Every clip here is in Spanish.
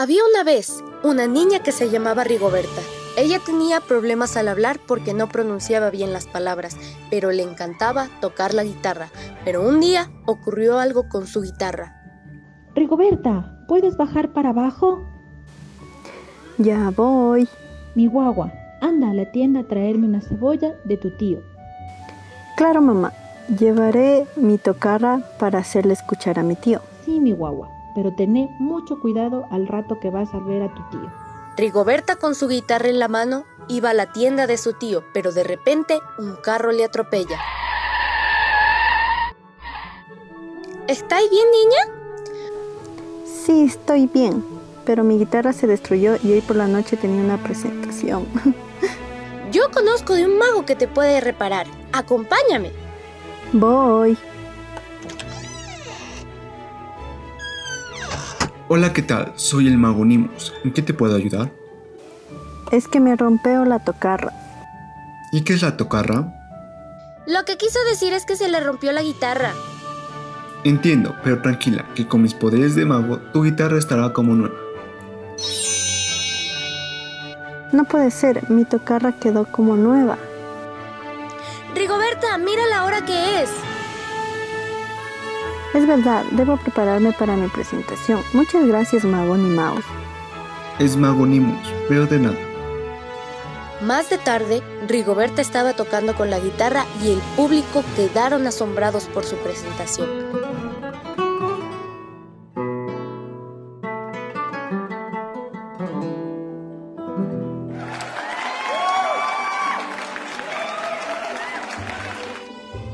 Había una vez una niña que se llamaba Rigoberta. Ella tenía problemas al hablar porque no pronunciaba bien las palabras, pero le encantaba tocar la guitarra. Pero un día ocurrió algo con su guitarra. Rigoberta, ¿puedes bajar para abajo? Ya voy. Mi guagua, anda a la tienda a traerme una cebolla de tu tío. Claro, mamá. Llevaré mi tocarra para hacerle escuchar a mi tío. Sí, mi guagua, pero tené mucho cuidado al rato que vas a ver a tu tío. Rigoberta con su guitarra en la mano iba a la tienda de su tío, pero de repente un carro le atropella. ¿Estáis bien, niña? Sí, estoy bien, pero mi guitarra se destruyó y hoy por la noche tenía una presentación. Yo conozco de un mago que te puede reparar. Acompáñame. Voy. Hola, ¿qué tal? Soy el mago Nimus. ¿En qué te puedo ayudar? Es que me rompeó la tocarra. ¿Y qué es la tocarra? Lo que quiso decir es que se le rompió la guitarra. Entiendo, pero tranquila, que con mis poderes de mago, tu guitarra estará como nueva. No puede ser, mi tocarra quedó como nueva. Rigoberta, mira la hora que es. Es verdad, debo prepararme para mi presentación. Muchas gracias, Mago Mouse. Es Mago Nimus, pero de nada. Más de tarde, Rigoberta estaba tocando con la guitarra y el público quedaron asombrados por su presentación.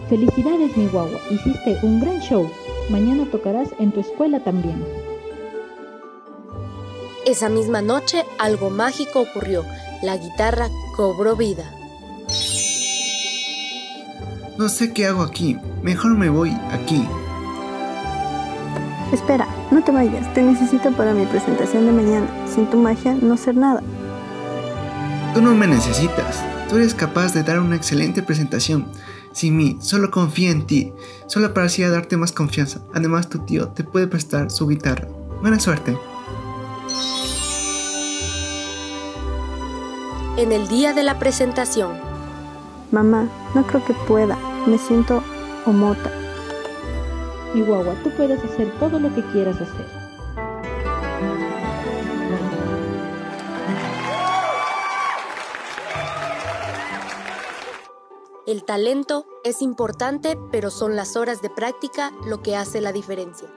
Felicidades, mi guagua, hiciste un gran show. Mañana tocarás en tu escuela también. Esa misma noche algo mágico ocurrió. La guitarra cobró vida. No sé qué hago aquí. Mejor me voy aquí. Espera, no te vayas. Te necesito para mi presentación de mañana. Sin tu magia no ser nada. Tú no me necesitas. Tú eres capaz de dar una excelente presentación. Sin mí, solo confía en ti. Solo para así darte más confianza. Además, tu tío te puede prestar su guitarra. Buena suerte. En el día de la presentación. Mamá, no creo que pueda. Me siento omota. Mi guagua, tú puedes hacer todo lo que quieras hacer. El talento es importante, pero son las horas de práctica lo que hace la diferencia.